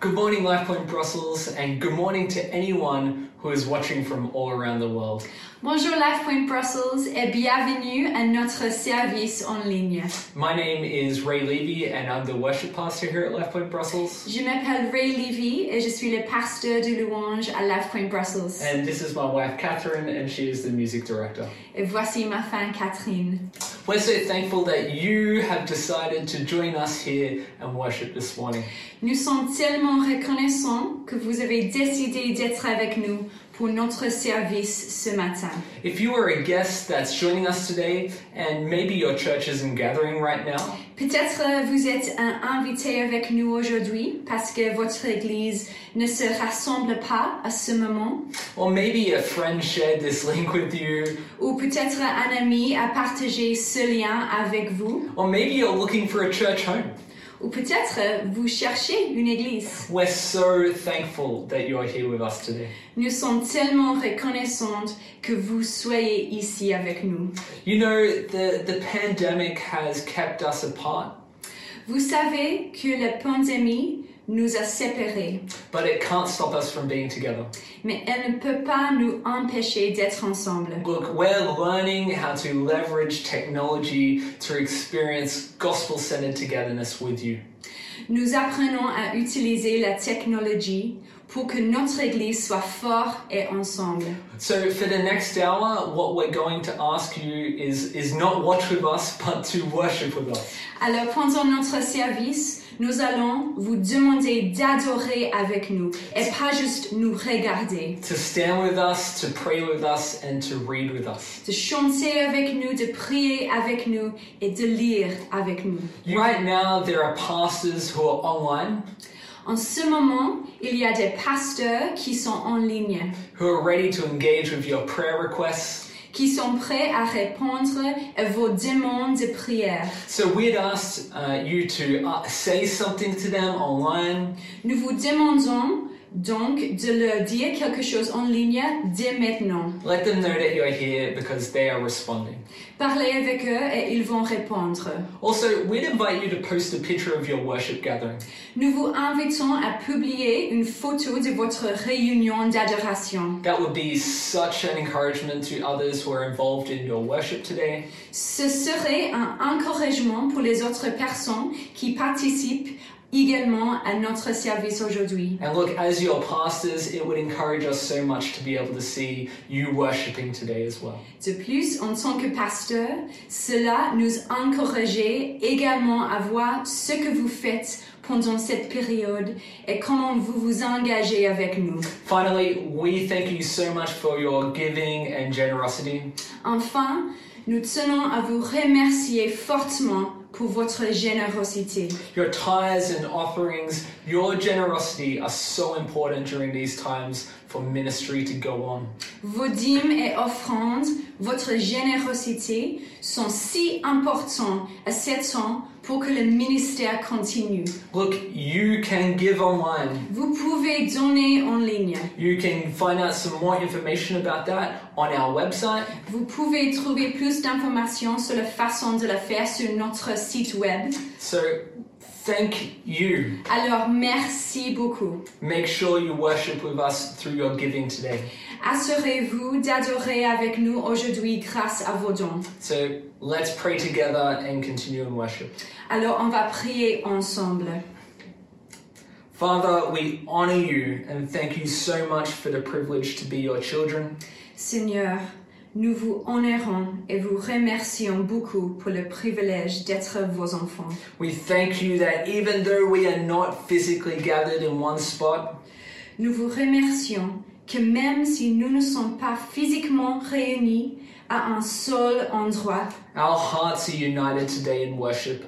Good morning, LifePoint Brussels, and good morning to anyone who is watching from all around the world. Bonjour LifePoint Brussels et bienvenue à notre service en ligne. My name is Ray Levy, and I'm the worship pastor here at LifePoint Brussels. Je m'appelle Ray Levy et je suis le pasteur de louange à LifePoint Brussels. And this is my wife, Catherine, and she is the music director. Et voici ma femme Catherine. We're so thankful that you have decided to join us here and worship this morning. Nous sommes tellement reconnaissants que vous avez décidé d'être avec nous pour notre service ce matin. If you are a guest that's joining us today, and maybe your church isn't gathering right now, Peut-être euh, vous êtes un invité avec nous aujourd'hui parce que votre église ne se rassemble pas à ce moment. or maybe a friend shared this link with you, Ou peut-être un ami a partagé ce lien avec vous. or maybe you're looking for a church home. Ou peut-être euh, vous cherchez une église. We're so thankful that you're here with us today. Nous sommes tellement reconnaissantes que vous soyez ici avec nous. You know, the, the pandemic has kept us apart, Vous savez que la pandémie nous a séparés, but it can't stop us from being together. mais elle ne peut pas nous empêcher d'être ensemble. Look, we're learning how to leverage technology to experience gospel centered togetherness with you. Nous apprenons à utiliser la technologie pour que notre église soit forte et ensemble. So, for the next hour, what we're going to ask you is, is not watch with us, but to worship with us. Alors pendant notre service, nous allons vous demander d'adorer avec nous et pas juste nous regarder. To stand with us, to pray with us, and to read with us. de chanter avec nous, de prier avec nous et de lire avec nous. Right now, there are pastors who are online En ce moment, il y a des pasteurs qui sont en ligne, who are ready to engage with your prayer requests. Qui sont prêts à répondre à vos demandes de prière. So we'd ask uh, you to uh, say something to them online, Nous vous demandons donc de leur dire quelque chose en ligne dès maintenant. let them know that you're here because they are responding. Parlez avec eux et ils vont répondre. Also, we'd invite you to post a picture of your worship gathering. Nous vous invitons à publier une photo de votre réunion d'adoration. That would be such an encouragement to others who are involved in your worship today. Ce serait un encouragement pour les autres personnes qui participent également à notre service aujourd'hui. And look, as your pastors, it would encourage us so much to be able to see you worshiping today as well. De plus, en tant que pasteur, cela nous encourageait également à voir ce que vous faites pendant cette période et comment vous vous engagez avec nous. Finally, we thank you so much for your giving and generosity. Enfin, nous tenons à vous remercier fortement pour votre générosité. Your tithes and offerings, your generosity are so important during these times for ministry to go on. Vos dîmes et offrandes, votre générosité sont si importants à cet temps pour que le ministère continue. Look, you can give online. Vous pouvez donner en ligne. You can find out some more information about that on our website. Vous pouvez trouver plus d'informations sur la façon de le faire sur notre site web. So, thank you. Alors, merci beaucoup. Make sure you worship with us through your giving today. Assurez-vous d'adorer avec nous aujourd'hui grâce à vos dons. So, let's pray together and continue in worship. Alors, on va prier ensemble. Father, we honor you and thank you so much for the privilege to be your children. Seigneur, nous vous honorons et vous remercions beaucoup pour le privilège d'être vos enfants. We thank you that even though we are not physically gathered in one spot, Nous vous remercions que même si nous ne sommes pas physiquement réunis à un seul endroit, our hearts are united today in worship.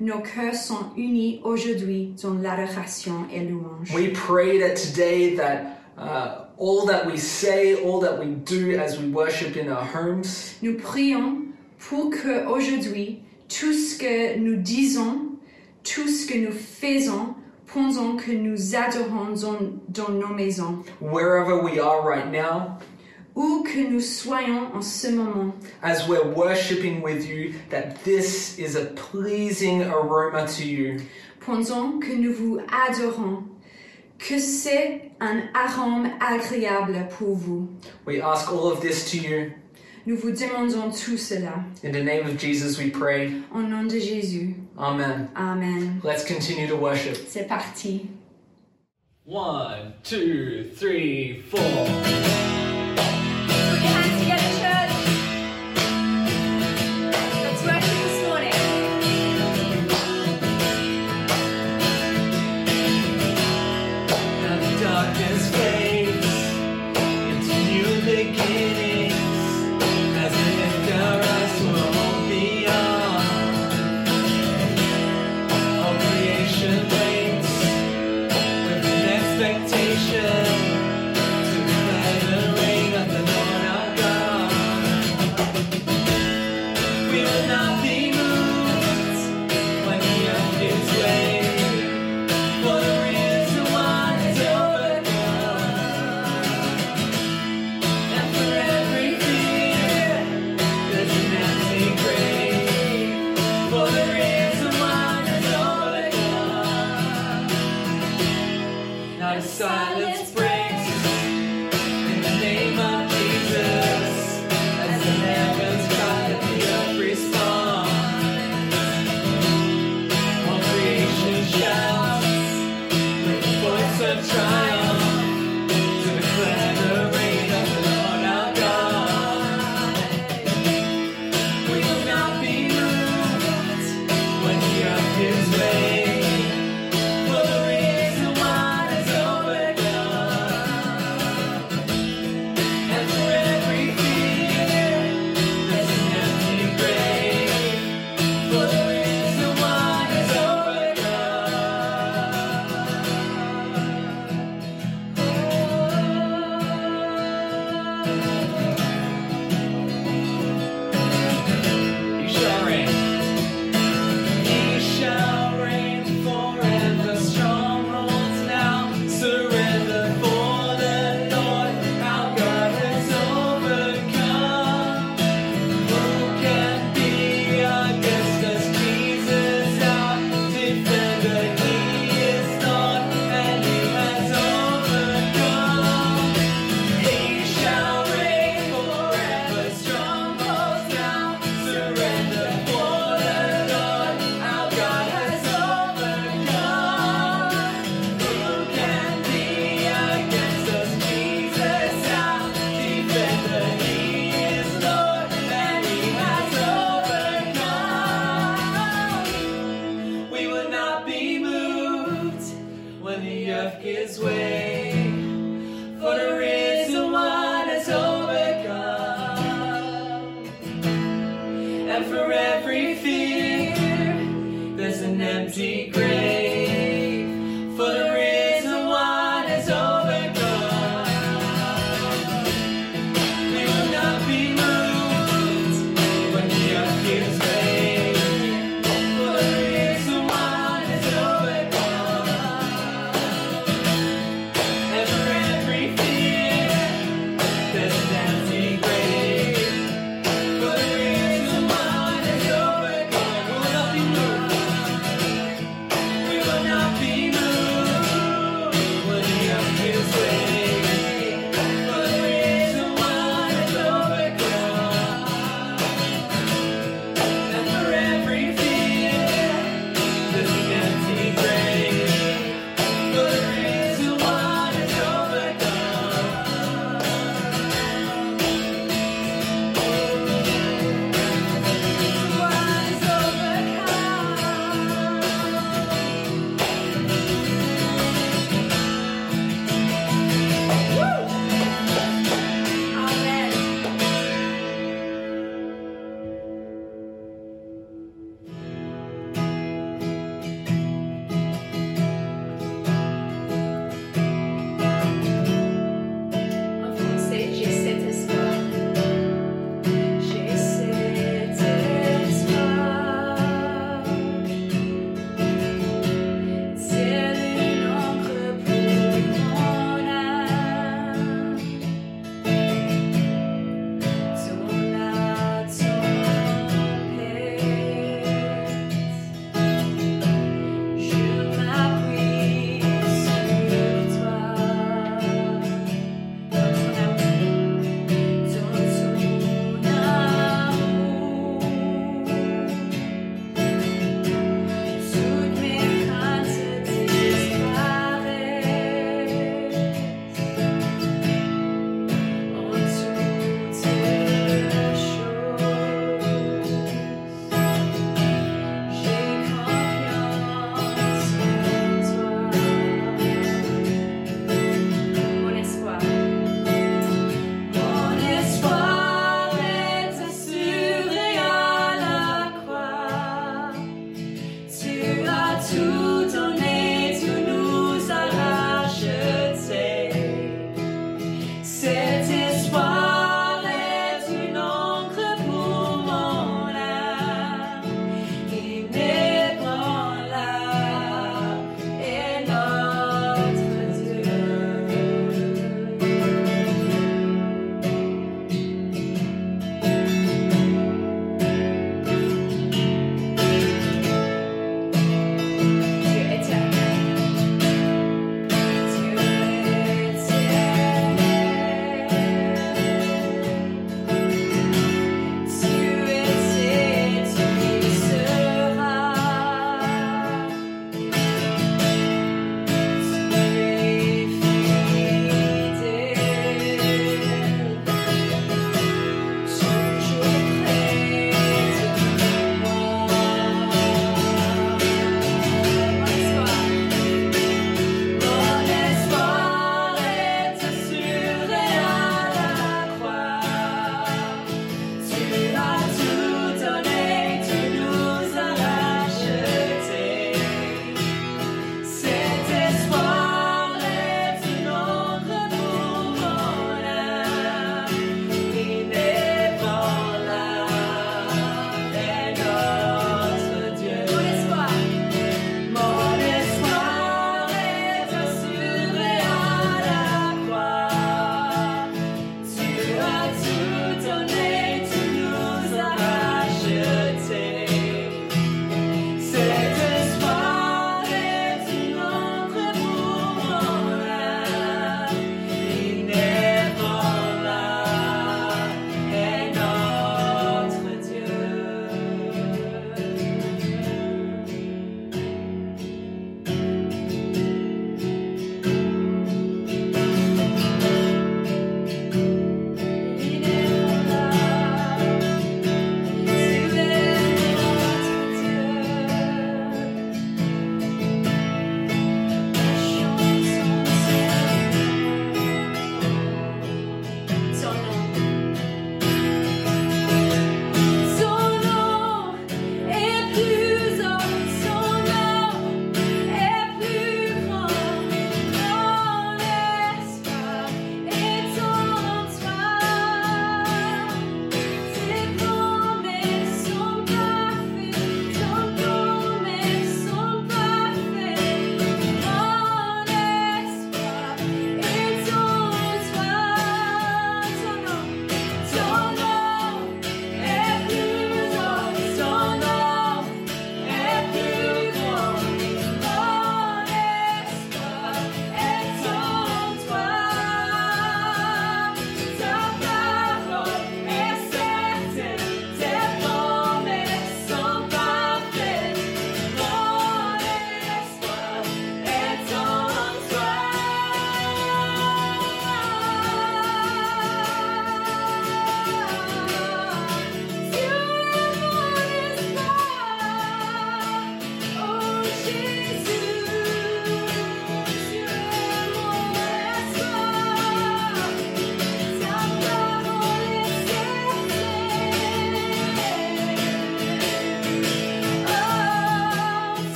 nos cœurs sont unis aujourd'hui dans l'adoration et louange. We pray that today that uh, all that we say, all that we do as we worship in our homes, Nous prions pour que aujourd'hui, tout ce que nous disons, tout ce que nous faisons pendant que nous adorons dans, dans nos maisons, wherever we are right now, où que nous soyons en ce moment, as we're worshiping with you, that this is a pleasing aroma to you. pendant que nous vous adorons, que c'est un arôme agréable pour vous. We ask all of this to you. Nous vous demandons tout cela. In the name of Jesus we pray. Au nom de Jésus. Amen. Amen. Let's continue to worship. C'est parti. One, two, three, four.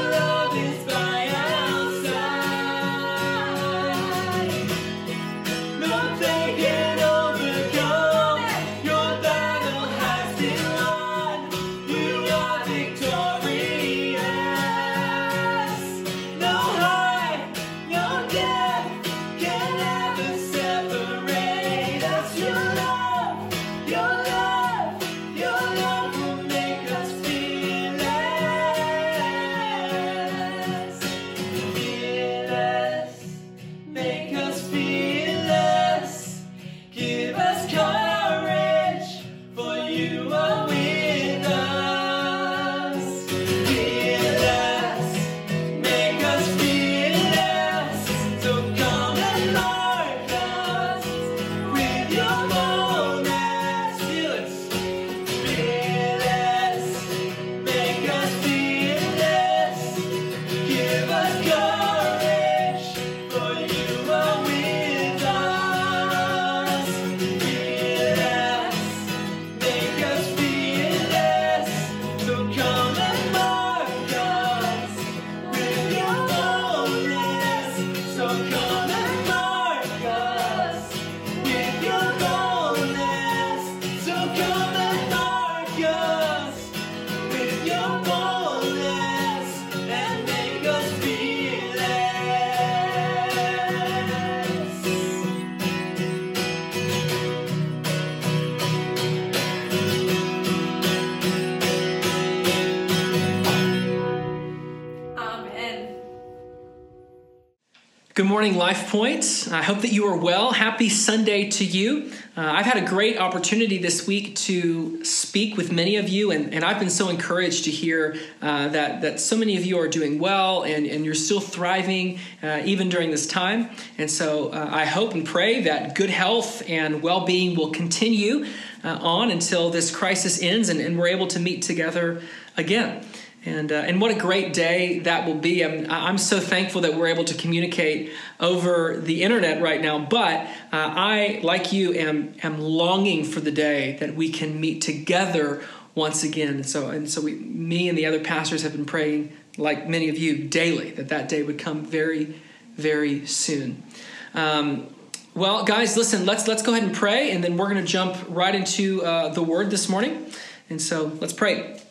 love. Good morning, Life Point. I hope that you are well. Happy Sunday to you. Uh, I've had a great opportunity this week to speak with many of you, and, and I've been so encouraged to hear uh, that, that so many of you are doing well and, and you're still thriving uh, even during this time. And so uh, I hope and pray that good health and well being will continue uh, on until this crisis ends and, and we're able to meet together again. And, uh, and what a great day that will be. I'm, I'm so thankful that we're able to communicate over the internet right now. But uh, I, like you, am, am longing for the day that we can meet together once again. So, and so we, me and the other pastors have been praying, like many of you, daily, that that day would come very, very soon. Um, well, guys, listen. Let's let's go ahead and pray, and then we're going to jump right into uh, the Word this morning. And so, let's pray.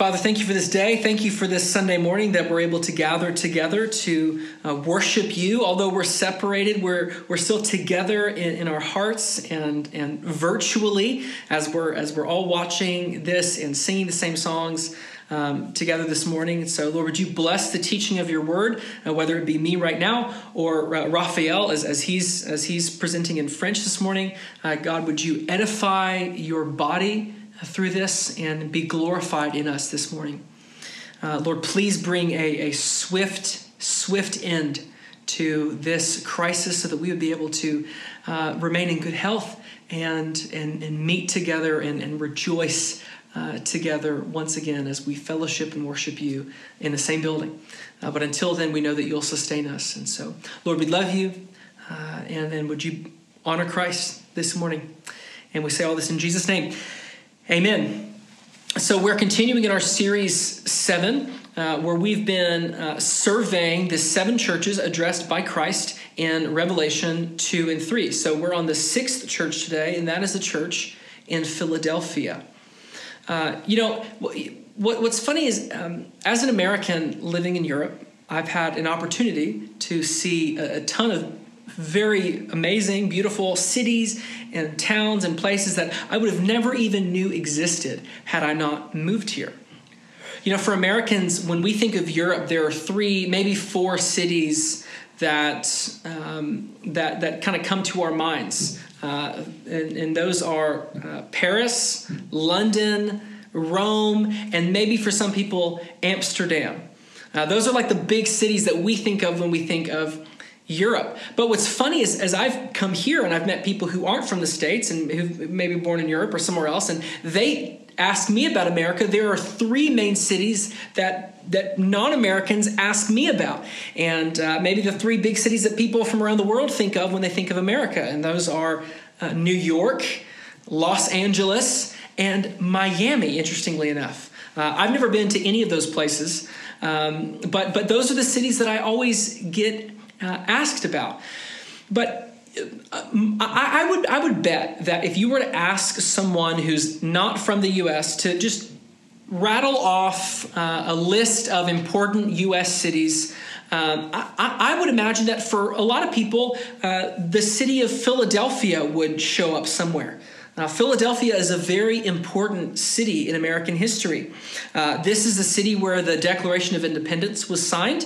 Father, thank you for this day. Thank you for this Sunday morning that we're able to gather together to uh, worship you. Although we're separated, we're, we're still together in, in our hearts and, and virtually as we're, as we're all watching this and singing the same songs um, together this morning. So, Lord, would you bless the teaching of your word, uh, whether it be me right now or uh, Raphael as, as, he's, as he's presenting in French this morning. Uh, God, would you edify your body? Through this and be glorified in us this morning. Uh, Lord, please bring a, a swift, swift end to this crisis so that we would be able to uh, remain in good health and, and, and meet together and, and rejoice uh, together once again as we fellowship and worship you in the same building. Uh, but until then, we know that you'll sustain us. And so, Lord, we love you. Uh, and then would you honor Christ this morning? And we say all this in Jesus' name. Amen. So we're continuing in our series seven, uh, where we've been uh, surveying the seven churches addressed by Christ in Revelation two and three. So we're on the sixth church today, and that is the church in Philadelphia. Uh, you know, what, what's funny is, um, as an American living in Europe, I've had an opportunity to see a, a ton of very amazing, beautiful cities and towns and places that I would have never even knew existed had I not moved here. You know, for Americans, when we think of Europe, there are three, maybe four cities that um, that that kind of come to our minds, uh, and, and, those are uh, Paris, London, Rome, and maybe for some people, Amsterdam. Uh, those are like the big cities that we think of when we think of Europe. But what's funny is, as I've come here and I've met people who aren't from the States and who maybe born in Europe or somewhere else, and they ask me about America, there are three main cities that that non-Americans ask me about, and uh, maybe the three big cities that people from around the world think of when they think of America, and those are uh, New York, Los Angeles, and Miami. Interestingly enough, uh, I've never been to any of those places, um, but but those are the cities that I always get uh, asked about. But uh, I, I, would I would bet that if you were to ask someone who's not from the U.S. to just rattle off uh, a list of important U.S. cities. Um, I, I, would imagine that for a lot of people, uh, the city of Philadelphia would show up somewhere. Uh, Philadelphia is a very important city in American history. Uh, this is the city where the Declaration of Independence was signed.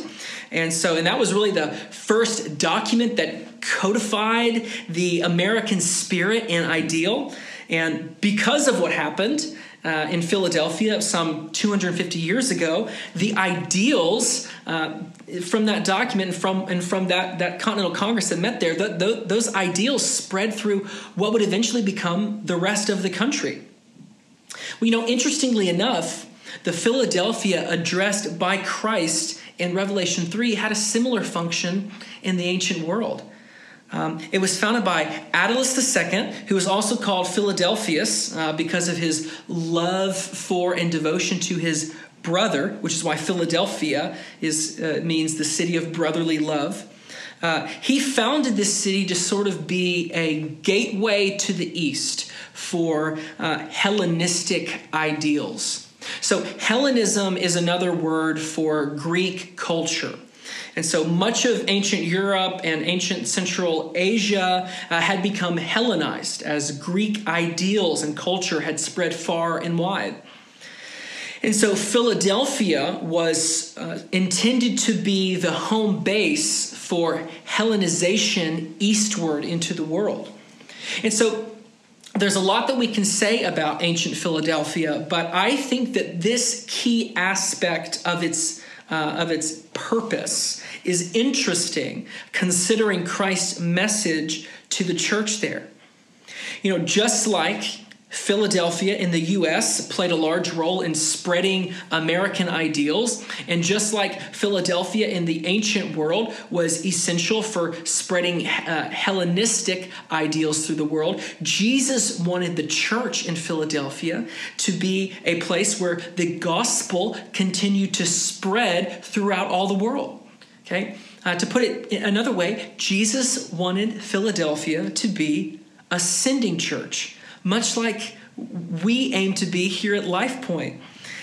And so, and that was really the first document that codified the American spirit and ideal. And because of what happened uh, in Philadelphia some 250 years ago, the ideals uh, from that document and from, and from that, that Continental Congress that met there, th- th- those ideals spread through what would eventually become the rest of the country. Well, you know, interestingly enough, the Philadelphia addressed by Christ in Revelation 3 had a similar function in the ancient world. Um, it was founded by Attalus II, who was also called Philadelphus uh, because of his love for and devotion to his brother, which is why Philadelphia is, uh, means the city of brotherly love. Uh, he founded this city to sort of be a gateway to the east for uh, Hellenistic ideals. So, Hellenism is another word for Greek culture. And so much of ancient Europe and ancient Central Asia uh, had become Hellenized as Greek ideals and culture had spread far and wide. And so Philadelphia was uh, intended to be the home base for Hellenization eastward into the world. And so there's a lot that we can say about ancient Philadelphia, but I think that this key aspect of its uh, of its purpose is interesting considering Christ's message to the church there. You know, just like Philadelphia in the US played a large role in spreading American ideals. And just like Philadelphia in the ancient world was essential for spreading uh, Hellenistic ideals through the world, Jesus wanted the church in Philadelphia to be a place where the gospel continued to spread throughout all the world. Okay? Uh, to put it another way, Jesus wanted Philadelphia to be a sending church much like we aim to be here at Life Point.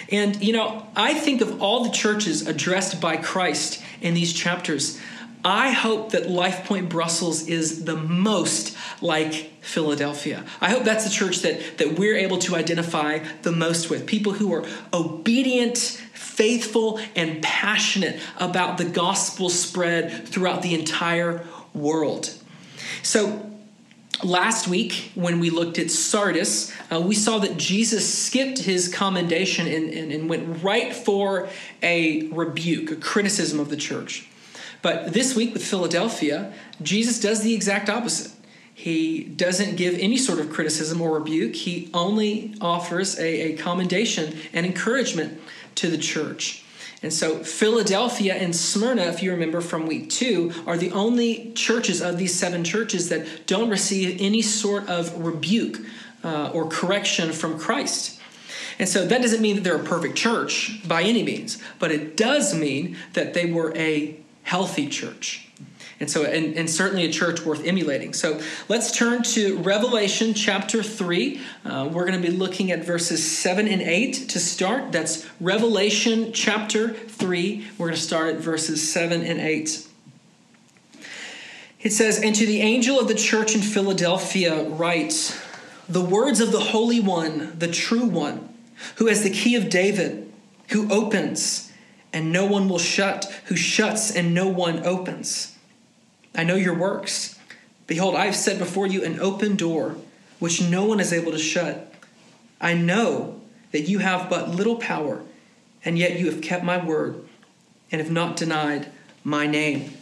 And, you know, I think of all the churches addressed by Christ in these chapters, I hope that Life Point Brussels is the most like Philadelphia. I hope that's the church that, that we're able to identify the most with. People who are obedient, faithful, and passionate about the gospel spread throughout the entire world. So, Last week, when we looked at Sardis, uh, we saw that Jesus skipped his commendation and, and, and, went right for a rebuke, a criticism of the church. But this week with Philadelphia, Jesus does the exact opposite. He doesn't give any sort of criticism or rebuke, he only offers a, a commendation and encouragement to the church. And so, Philadelphia and Smyrna, if you remember from week two, are the only churches of these seven churches that don't receive any sort of rebuke uh, or correction from Christ. And so, that doesn't mean that they're a perfect church by any means, but it does mean that they were a healthy church. And so, and, and, certainly a church worth emulating. So let's turn to Revelation chapter 3. Uh, we're going to be looking at verses 7 and 8 to start. That's Revelation chapter 3. We're going to start at verses 7 and 8. It says, And to the angel of the church in Philadelphia, writes, the words of the Holy One, the true One, who has the key of David, who opens, and no one will shut, who shuts, and no one opens. I know your works. Behold, I have set before you an open door, which no one is able to shut. I know that you have but little power, and yet you have kept my word and have not denied my name.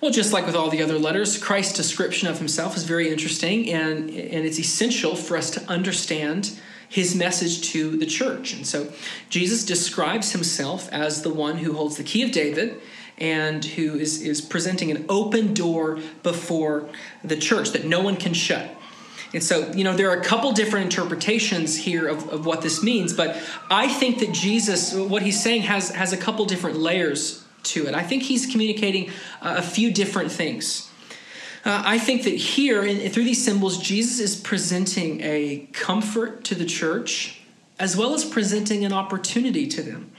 Well, just like with all the other letters, Christ's description of himself is very interesting, and, and it's essential for us to understand his message to the church. And so Jesus describes himself as the one who holds the key of David and who is, is presenting an open door before the church that no one can shut. And so, you know, there are a couple different interpretations here of, of what this means, but I think that Jesus, what he's saying, has, has a couple different layers to it. I think he's communicating a few different things. Uh, I think that here, in, through these symbols, Jesus is presenting a comfort to the church as well as presenting an opportunity to them.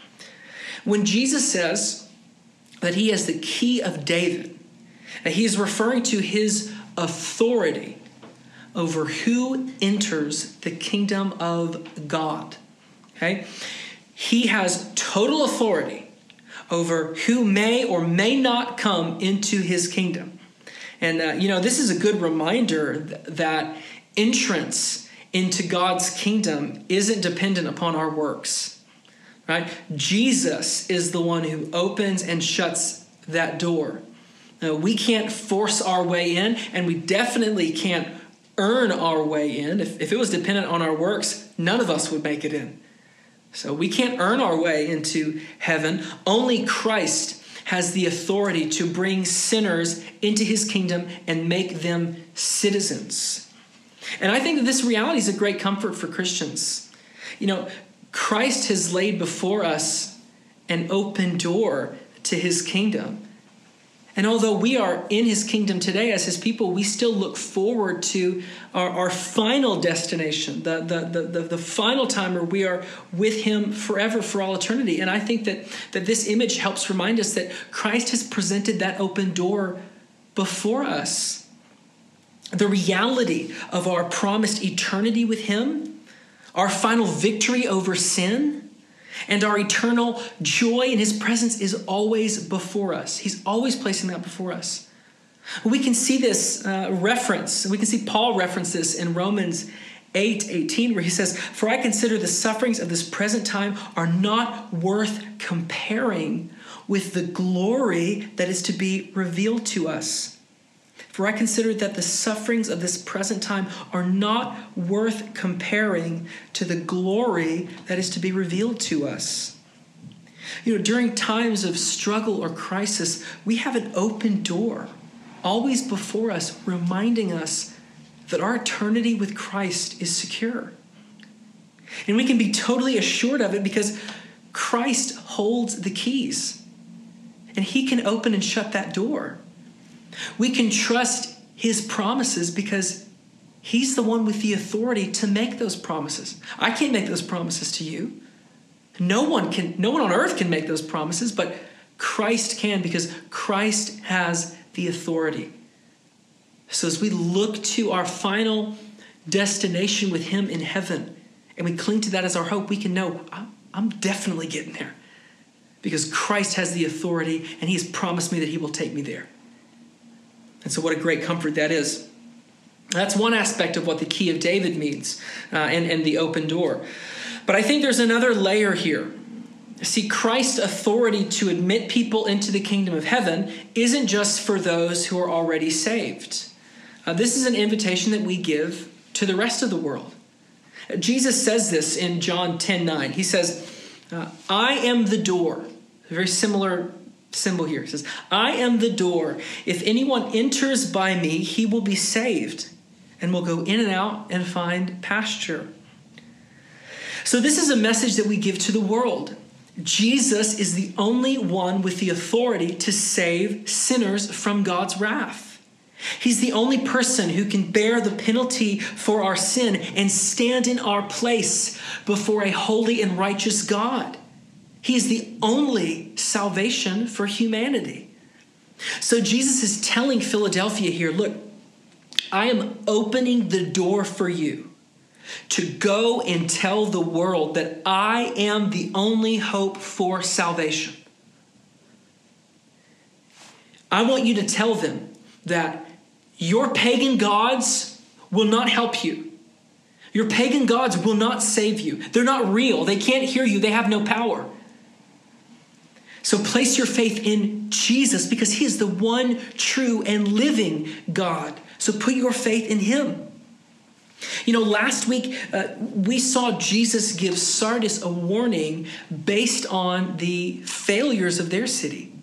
When Jesus says, that he has the key of David. He is referring to his authority over who enters the kingdom of God. Okay? He has total authority over who may or may not come into his kingdom. And, uh, you know, this is a good reminder that entrance into God's kingdom isn't dependent upon our works. Right? Jesus is the one who opens and shuts that door. Now, we can't force our way in, and we definitely can't earn our way in. If, if it was dependent on our works, none of us would make it in. So we can't earn our way into heaven. Only Christ has the authority to bring sinners into his kingdom and make them citizens. And I think that this reality is a great comfort for Christians. You know, Christ has laid before us an open door to his kingdom. And although we are in his kingdom today as his people, we still look forward to our, our final destination, the, the, the, the, final time where we are with him forever for all eternity. And I think that, that this image helps remind us that Christ has presented that open door before us. The reality of our promised eternity with him, our final victory over sin and our eternal joy in his presence is always before us. He's always placing that before us. We can see this uh, reference, we can see Paul reference this in Romans 8 18, where he says, For I consider the sufferings of this present time are not worth comparing with the glory that is to be revealed to us. For I consider that the sufferings of this present time are not worth comparing to the glory that is to be revealed to us. You know, during times of struggle or crisis, we have an open door always before us, reminding us that our eternity with Christ is secure. And we can be totally assured of it because Christ holds the keys, and He can open and shut that door. We can trust his promises because he's the one with the authority to make those promises. I can't make those promises to you. No one can no one on earth can make those promises, but Christ can because Christ has the authority. So as we look to our final destination with him in heaven and we cling to that as our hope, we can know I'm definitely getting there because Christ has the authority and he has promised me that he will take me there. And so, what a great comfort that is. That's one aspect of what the key of David means uh, and, and the open door. But I think there's another layer here. See, Christ's authority to admit people into the kingdom of heaven isn't just for those who are already saved. Uh, this is an invitation that we give to the rest of the world. Jesus says this in John 10 9. He says, uh, I am the door. Very similar symbol here. It says, I am the door. If anyone enters by me, he will be saved and will go in and out and find pasture. So, this is a message that we give to the world. Jesus is the only one with the authority to save sinners from God's wrath. He's the only person who can bear the penalty for our sin and stand in our place before a holy and righteous God. He is the only salvation for humanity. So Jesus is telling Philadelphia here look, I am opening the door for you to go and tell the world that I am the only hope for salvation. I want you to tell them that your pagan gods will not help you. Your pagan gods will not save you. They're not real. They can't hear you. They have no power. So place your faith in Jesus because he is the one true and living God. So put your faith in him. You know, last week uh, we saw Jesus give Sardis a warning based on the failures of their city.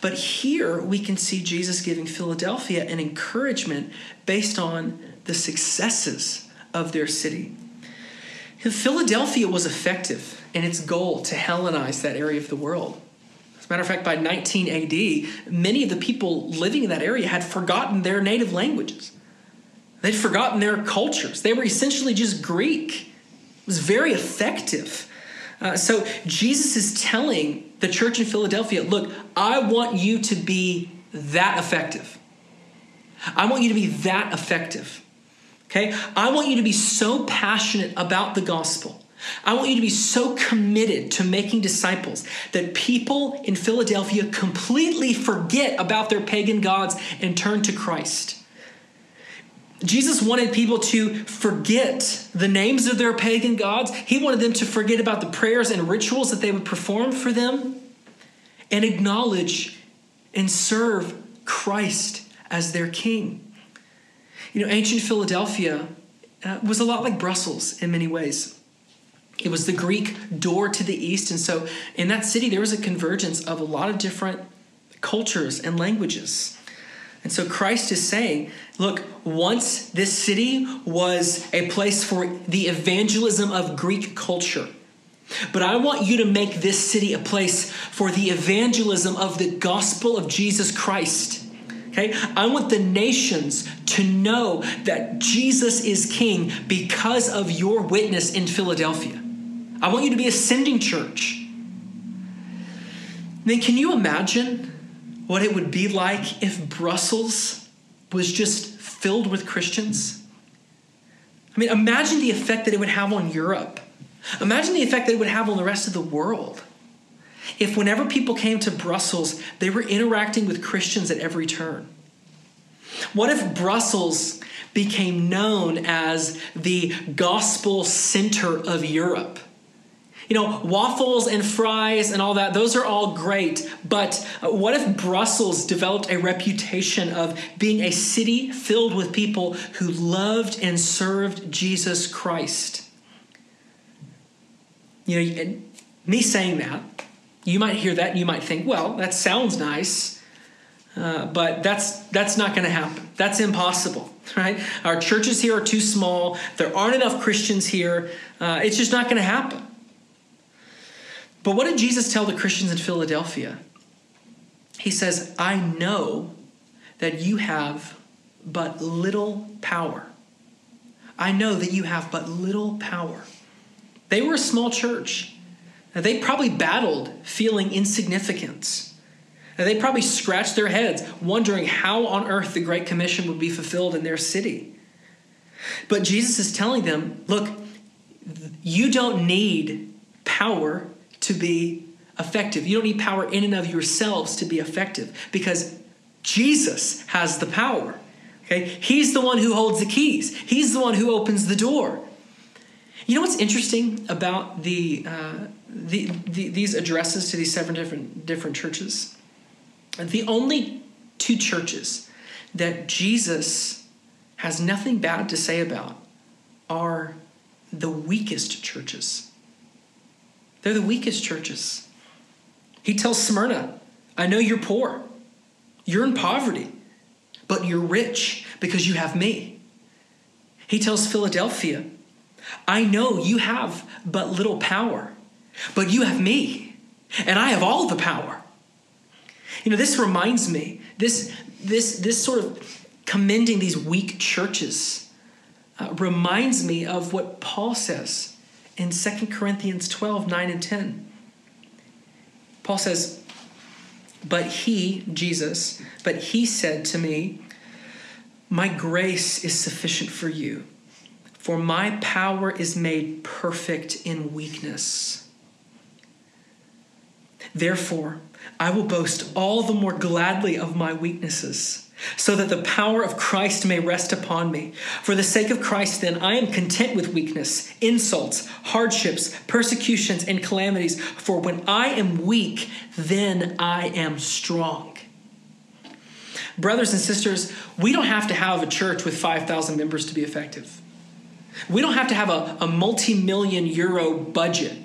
But here we can see Jesus giving Philadelphia an encouragement based on the successes of their city. Philadelphia was effective in its goal to Hellenize that area of the world matter of fact, by 19 AD, many of the people living in that area had forgotten their native languages. They'd forgotten their cultures. They were essentially just Greek. It was very effective. Uh, so Jesus is telling the church in Philadelphia look, I want you to be that effective. I want you to be that effective. Okay? I want you to be so passionate about the gospel I want you to be so committed to making disciples that people in Philadelphia completely forget about their pagan gods and turn to Christ. Jesus wanted people to forget the names of their pagan gods. He wanted them to forget about the prayers and rituals that they would perform for them and acknowledge and serve Christ as their king. You know, ancient Philadelphia uh, was a lot like Brussels in many ways. It was the Greek door to the east. And so in that city, there was a convergence of a lot of different cultures and languages. And so Christ is saying, look, once this city was a place for the evangelism of Greek culture. But I want you to make this city a place for the evangelism of the gospel of Jesus Christ. Okay? I want the nations to know that Jesus is king because of your witness in Philadelphia. I want you to be a sending church. Then, can you imagine what it would be like if Brussels was just filled with Christians? I mean, imagine the effect that it would have on Europe. Imagine the effect that it would have on the rest of the world. If, whenever people came to Brussels, they were interacting with Christians at every turn. What if Brussels became known as the gospel center of Europe? You know, waffles and fries and all that, those are all great. But uh, what if Brussels developed a reputation of being a city filled with people who loved and served Jesus Christ? You know, me saying that, you might hear that and you might think, well, that sounds nice. Uh, but that's that's not going to happen. That's impossible, right? Our churches here are too small. There aren't enough Christians here. Uh, it's just not going to happen. But what did Jesus tell the Christians in Philadelphia? He says, I know that you have but little power. I know that you have but little power. They were a small church. They probably battled feeling insignificance. They probably scratched their heads, wondering how on earth the Great Commission would be fulfilled in their city. But Jesus is telling them look, you don't need power to be effective. You don't need power in and of yourselves to be effective because Jesus has the power. Okay? He's the one who holds the keys, He's the one who opens the door. You know what's interesting about the, uh, the, the, these addresses to these seven different, different churches? The only two churches that Jesus has nothing bad to say about are the weakest churches. They're the weakest churches. He tells Smyrna, I know you're poor, you're in poverty, but you're rich because you have me. He tells Philadelphia, I know you have but little power, but you have me, and I have all the power. You know, this reminds me, this, this, this sort of commending these weak churches uh, reminds me of what Paul says in 2 Corinthians 12 9 and 10. Paul says, But he, Jesus, but he said to me, My grace is sufficient for you, for my power is made perfect in weakness. Therefore, I will boast all the more gladly of my weaknesses, so that the power of Christ may rest upon me. For the sake of Christ, then, I am content with weakness, insults, hardships, persecutions, and calamities. For when I am weak, then I am strong. Brothers and sisters, we don't have to have a church with 5,000 members to be effective. We don't have to have a, a multi million euro budget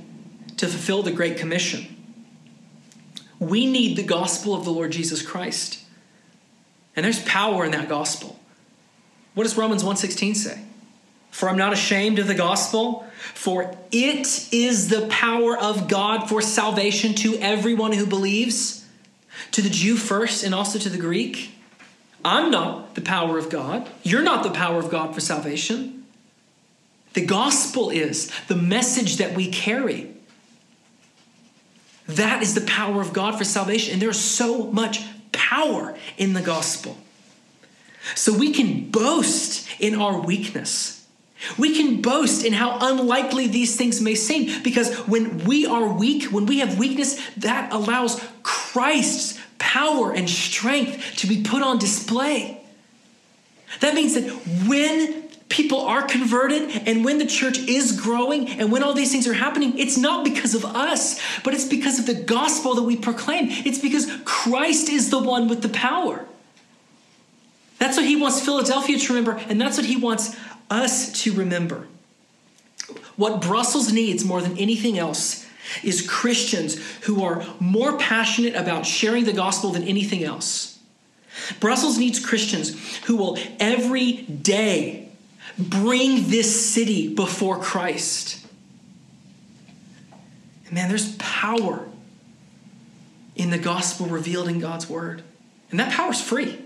to fulfill the Great Commission. We need the gospel of the Lord Jesus Christ. And there's power in that gospel. What does Romans 1:16 say? For I'm not ashamed of the gospel, for it is the power of God for salvation to everyone who believes, to the Jew first and also to the Greek. I'm not the power of God. You're not the power of God for salvation. The gospel is the message that we carry. That is the power of God for salvation. And there's so much power in the gospel. So we can boast in our weakness. We can boast in how unlikely these things may seem because when we are weak, when we have weakness, that allows Christ's power and strength to be put on display. That means that when people are converted and when the church is growing and when all these things are happening, it's not because of us, but it's because of the gospel that we proclaim. It's because Christ is the one with the power. That's what he wants Philadelphia to remember, and that's what he wants us to remember. What Brussels needs more than anything else is Christians who are more passionate about sharing the gospel than anything else. Brussels needs Christians who will every day bring this city before Christ. And man, there's power in the gospel revealed in God's word. And that power is free.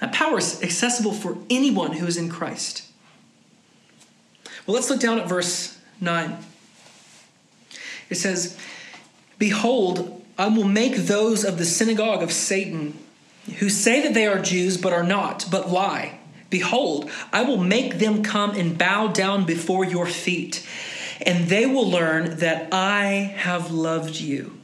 That power is accessible for anyone who is in Christ. Well, let's look down at verse 9. It says, Behold, I will make those of the synagogue of Satan who say that they are Jews but are not, but lie. Behold, I will make them come and bow down before your feet, and they will learn that I have loved you.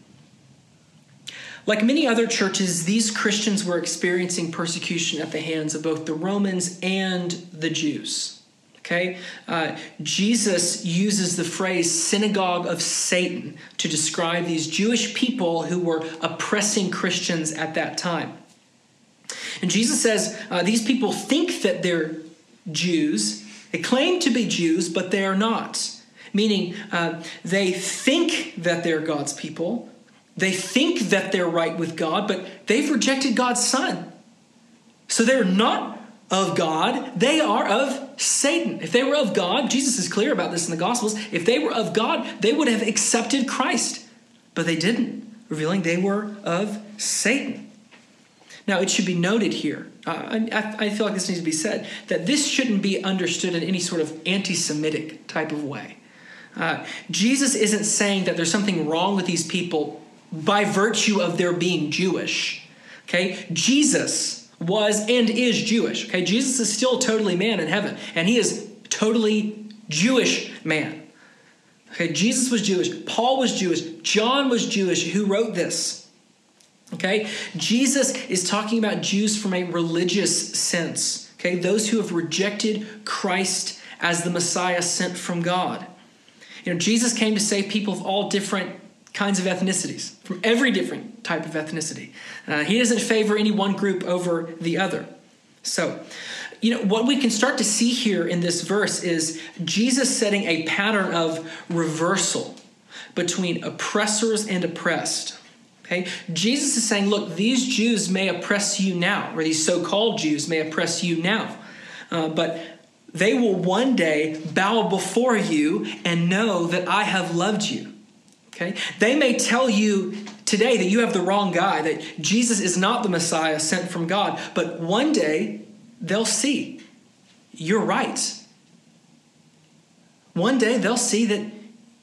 Like many other churches, these Christians were experiencing persecution at the hands of both the Romans and the Jews. Okay? Uh, Jesus uses the phrase synagogue of Satan to describe these Jewish people who were oppressing Christians at that time. And Jesus says uh, these people think that they're Jews. They claim to be Jews, but they are not. Meaning, uh, they think that they're God's people. They think that they're right with God, but they've rejected God's Son. So they're not of God, they are of Satan. If they were of God, Jesus is clear about this in the Gospels. If they were of God, they would have accepted Christ, but they didn't, revealing they were of Satan. Now, it should be noted here, uh, I, I, feel like this needs to be said, that this shouldn't be understood in any sort of anti Semitic type of way. Uh, Jesus isn't saying that there's something wrong with these people by virtue of their being Jewish. Okay? Jesus was and is Jewish. Okay? Jesus is still totally man in heaven, and he is totally Jewish man. Okay? Jesus was Jewish. Paul was Jewish. John was Jewish. Who wrote this? Okay? Jesus is talking about Jews from a religious sense. Okay? Those who have rejected Christ as the Messiah sent from God. You know, Jesus came to save people of all different kinds of ethnicities, from every different type of ethnicity. Uh, he doesn't favor any one group over the other. So, you know, what we can start to see here in this verse is Jesus setting a pattern of reversal between oppressors and oppressed. Okay? Jesus is saying, look, these Jews may oppress you now, or these so called Jews may oppress you now, uh, but they will one day bow before you and know that I have loved you. Okay? They may tell you today that you have the wrong guy, that Jesus is not the Messiah sent from God, but one day they'll see you're right. One day they'll see that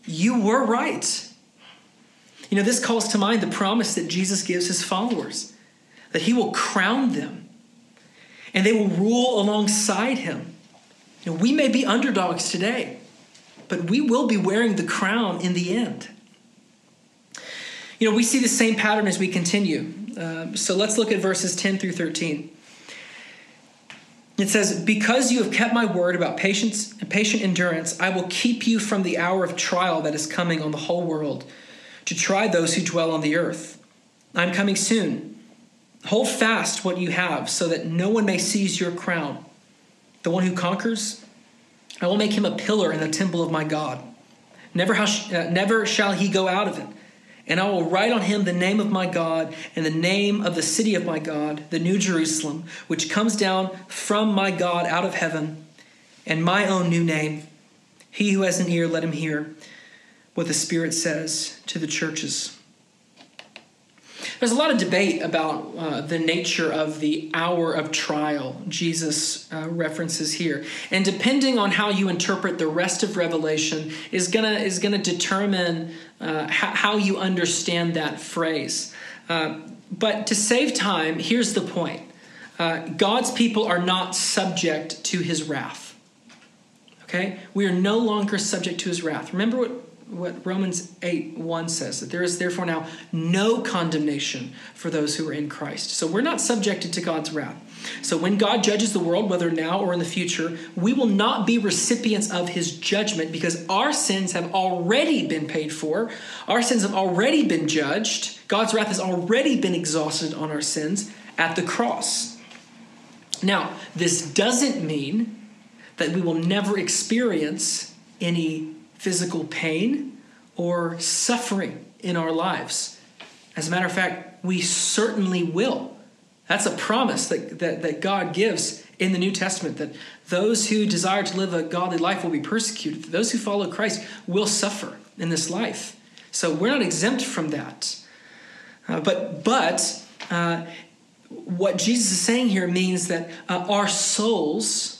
you were right. You know, this calls to mind the promise that Jesus gives his followers that he will crown them and they will rule alongside him. You know, we may be underdogs today, but we will be wearing the crown in the end. You know, we see the same pattern as we continue. Uh, so let's look at verses 10 through 13. It says, Because you have kept my word about patience and patient endurance, I will keep you from the hour of trial that is coming on the whole world to try those who dwell on the earth. I'm coming soon. Hold fast what you have so that no one may seize your crown. The one who conquers, I will make him a pillar in the temple of my God. Never, uh, never shall he go out of it. And I will write on him the name of my God and the name of the city of my God, the New Jerusalem, which comes down from my God out of heaven, and my own new name. He who has an ear, let him hear what the Spirit says to the churches. There's a lot of debate about uh, the nature of the hour of trial Jesus uh, references here, and depending on how you interpret the rest of Revelation, is gonna is gonna determine uh, how, how, you understand that phrase. Uh, but to save time, here's the point: uh, God's people are not subject to His wrath. Okay, we are no longer subject to His wrath. Remember what what Romans 8 1 says that there is therefore now no condemnation for those who are in Christ. So we're not subjected to God's wrath. So when God judges the world, whether now or in the future, we will not be recipients of his judgment because our sins have already been paid for. Our sins have already been judged. God's wrath has already been exhausted on our sins at the cross. Now, this doesn't mean that we will never experience any physical pain or suffering in our lives. As a matter of fact, we certainly will. That's a promise that, that, that God gives in the New Testament that those who desire to live a godly life will be persecuted. Those who follow Christ will suffer in this life. So we're not exempt from that. Uh, but but uh, what Jesus is saying here means that uh, our souls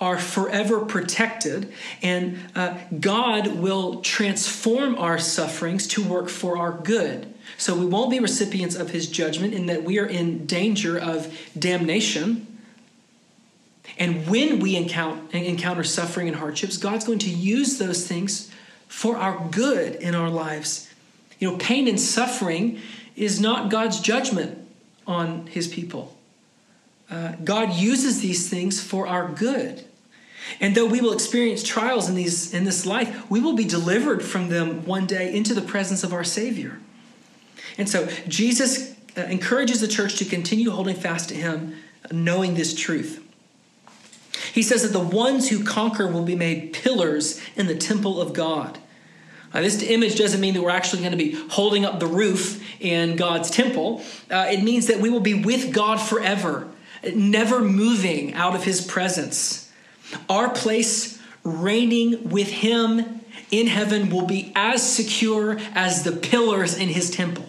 are forever protected, and uh, God will transform our sufferings to work for our good. So we won't be recipients of his judgment in that we are in danger of damnation. And when we encounter, encounter suffering and hardships, God's going to use those things for our good in our lives. You know, pain and suffering is not God's judgment on his people. Uh, God uses these things for our good. And though we will experience trials in, these, in this life, we will be delivered from them one day into the presence of our Savior. And so Jesus uh, encourages the church to continue holding fast to Him, knowing this truth. He says that the ones who conquer will be made pillars in the temple of God. Uh, this image doesn't mean that we're actually going to be holding up the roof in God's temple. Uh, it means that we will be with God forever, never moving out of His presence. Our place reigning with Him in heaven will be as secure as the pillars in His temple.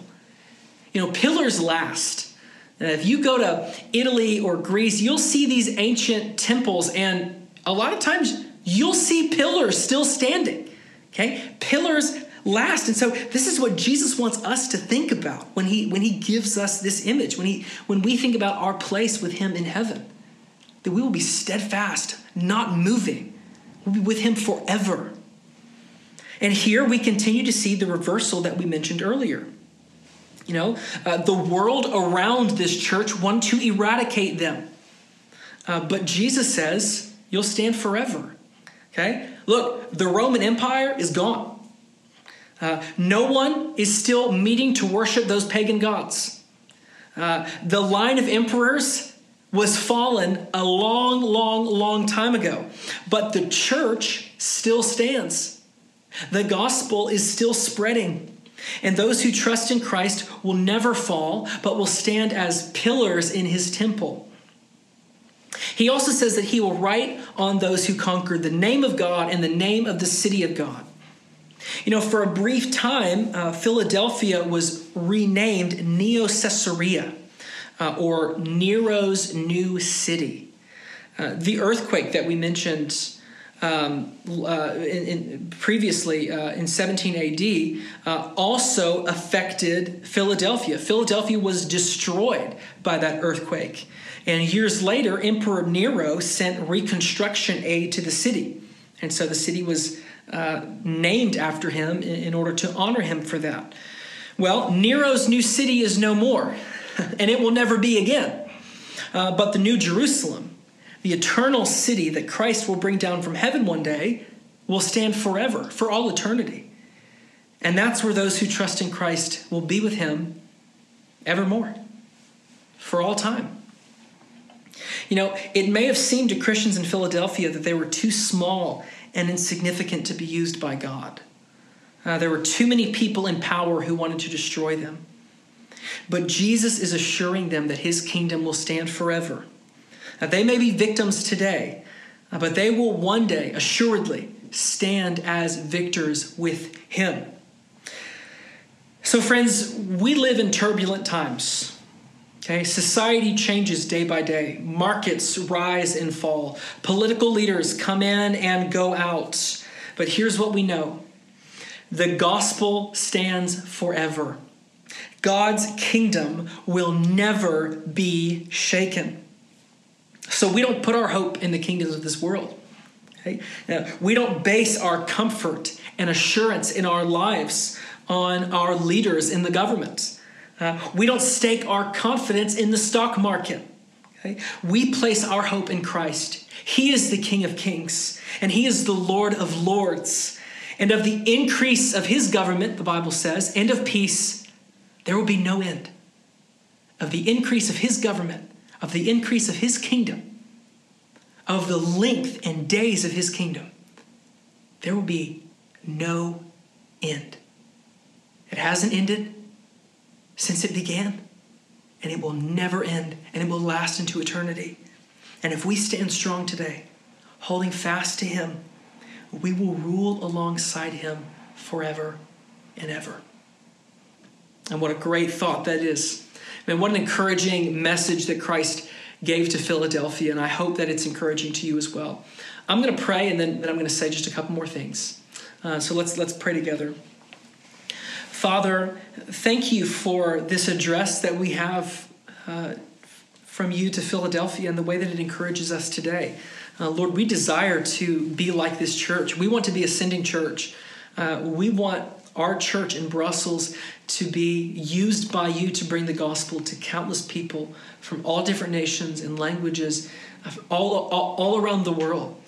You know, pillars last. if you go to Italy or Greece, you'll see these ancient temples, and a lot of times you'll see pillars still standing. Okay? Pillars last. And so this is what Jesus wants us to think about when he when he gives us this image, when he when we think about our place with him in heaven. That we will be steadfast, not moving. We'll be with him forever. And here we continue to see the reversal that we mentioned earlier. You know, uh, the world around this church want to eradicate them. Uh, but Jesus says, you'll stand forever. Okay? Look, the Roman Empire is gone. Uh, no one is still meeting to worship those pagan gods. Uh, the line of emperors was fallen a long, long, long time ago. But the church still stands. The gospel is still spreading. And those who trust in Christ will never fall, but will stand as pillars in his temple. He also says that he will write on those who conquered the name of God and the name of the city of God. You know, for a brief time, uh, Philadelphia was renamed Neo Caesarea uh, or Nero's new city. Uh, the earthquake that we mentioned um, uh, in, in previously uh, in 17 AD uh, also affected Philadelphia. Philadelphia was destroyed by that earthquake. And years later, Emperor Nero sent reconstruction aid to the city. And so the city was uh, named after him in, in order to honor him for that. Well, Nero's new city is no more, and it will never be again. Uh, but the New Jerusalem, the eternal city that Christ will bring down from heaven one day, will stand forever, for all eternity. And that's where those who trust in Christ will be with him evermore, for all time. You know, it may have seemed to Christians in Philadelphia that they were too small and insignificant to be used by God. Uh, there were too many people in power who wanted to destroy them. But Jesus is assuring them that his kingdom will stand forever. Now, they may be victims today, uh, but they will one day, assuredly, stand as victors with him. So, friends, we live in turbulent times. Okay, society changes day by day. Markets rise and fall. Political leaders come in and go out. But here's what we know the gospel stands forever. God's kingdom will never be shaken. So we don't put our hope in the kingdoms of this world. Okay? we don't base our comfort and assurance in our lives on our leaders in the government. Uh, we don't stake our confidence in the stock market. Okay? We place our hope in Christ. He is the King of kings, and He is the Lord of lords. And of the increase of His government, the Bible says, and of peace, there will be no end. Of the increase of His government, of the increase of His kingdom, of the length and days of His kingdom, there will be no end. It hasn't ended since it began, and it will never end, and it will last into eternity. And if we stand strong today, holding fast to Him, we will rule alongside Him forever and ever. And what a great thought that is. Man, what an encouraging message that Christ gave to Philadelphia, and I hope that it's encouraging to you as well. I'm going to pray, and then, then I'm going to say just a couple more things. Uh, so let's let's pray together. Father, thank you for this address that we have uh, from you to Philadelphia and the way that it encourages us today. Uh, Lord, we desire to be like this church. We want to be ascending church. Uh, we want our church in Brussels to be used by you to bring the gospel to countless people from all different nations and languages, all, all, all around the world.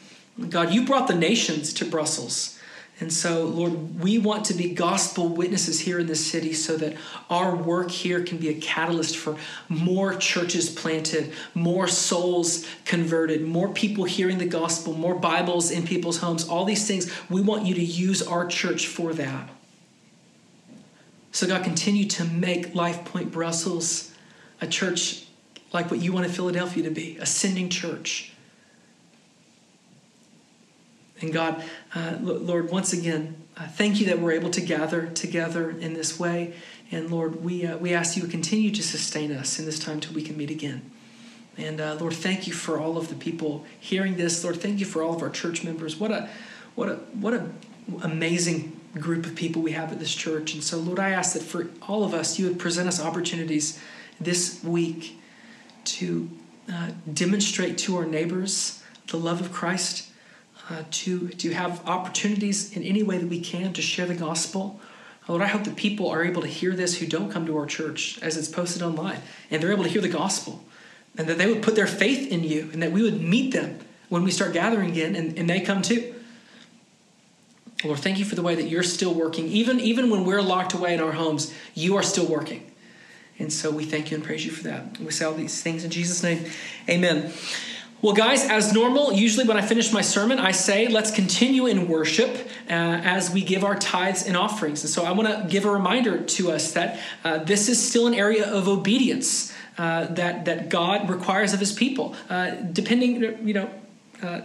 God, you brought the nations to Brussels. And so, Lord, we want to be gospel witnesses here in this city so that our work here can be a catalyst for more churches planted, more souls converted, more people hearing the gospel, more Bibles in people's homes, all these things. We want you to use our church for that. So, God, continue to make Life Point Brussels a church like what you wanted Philadelphia to be, ascending church and God, uh, Lord, once again, uh, thank you that we're able to gather together in this way. And Lord, we, uh, we ask you to continue to sustain us in this time till we can meet again. And uh, Lord, thank you for all of the people hearing this. Lord, thank you for all of our church members. What a what a what a amazing group of people we have at this church. And so, Lord, I ask that for all of us, you would present us opportunities this week to uh, demonstrate to our neighbors the love of Christ uh, to, to have opportunities in any way that we can to share the gospel. Lord, I hope that people are able to hear this who don't come to our church as it's posted online, and they're able to hear the gospel, and that they would put their faith in you, and that we would meet them when we start gathering again, and, and they come too. Lord, thank you for the way that you're still working. Even, even when we're locked away in our homes, you are still working. And so we thank you and praise you for that. We say all these things in Jesus' name. Amen. Well, guys, as normal, usually when I finish my sermon, I say, let's continue in worship uh, as we give our tithes and offerings. And so I want to give a reminder to us that uh, this is still an area of obedience uh, that, that God requires of his people. Uh, depending, you know, uh,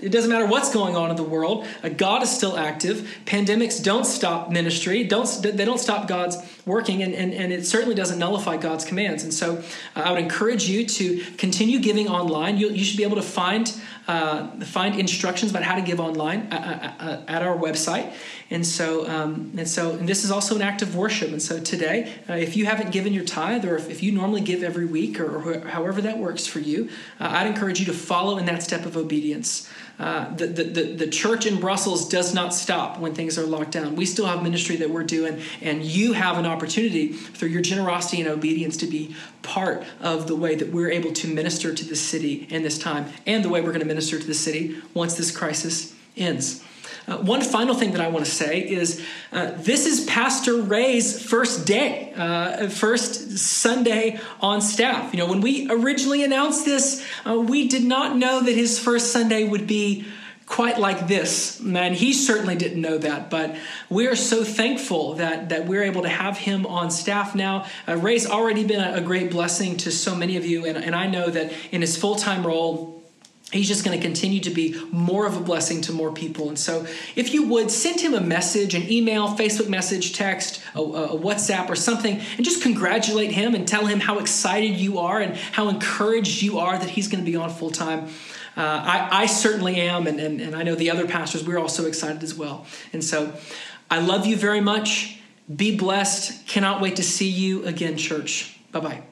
it doesn't matter what's going on in the world. Uh, God is still active. Pandemics don't stop ministry. Don't they don't stop God's working, and, and, and it certainly doesn't nullify God's commands. And so, uh, I would encourage you to continue giving online. You, you should be able to find uh, find instructions about how to give online at, at, at our website. And so, um, and so, and this is also an act of worship. And so today, uh, if you haven't given your tithe, or if, if you normally give every week, or, or however that works for you, uh, I'd encourage you to follow in that step of obedience. Uh, the, the, the, the church in Brussels does not stop when things are locked down. We still have ministry that we're doing, and you have an opportunity through your generosity and obedience to be part of the way that we're able to minister to the city in this time, and the way we're going to minister to the city once this crisis ends. Uh, one final thing that I want to say is uh, this is Pastor Ray's first day, uh, first Sunday on staff. You know, when we originally announced this, uh, we did not know that his first Sunday would be quite like this. And he certainly didn't know that, but we are so thankful that, that we're able to have him on staff now. Uh, Ray's already been a, a, great blessing to so many of you, and, and I know that in his full time role, He's just going to continue to be more of a blessing to more people. And so, if you would send him a message, an email, Facebook message, text, a, a, WhatsApp, or something, and just congratulate him and tell him how excited you are and how encouraged you are that he's going to be on full time. Uh, I, I, certainly am, and, and, and I know the other pastors, we're all so excited as well. And so, I love you very much. Be blessed. Cannot wait to see you again, church. Bye bye.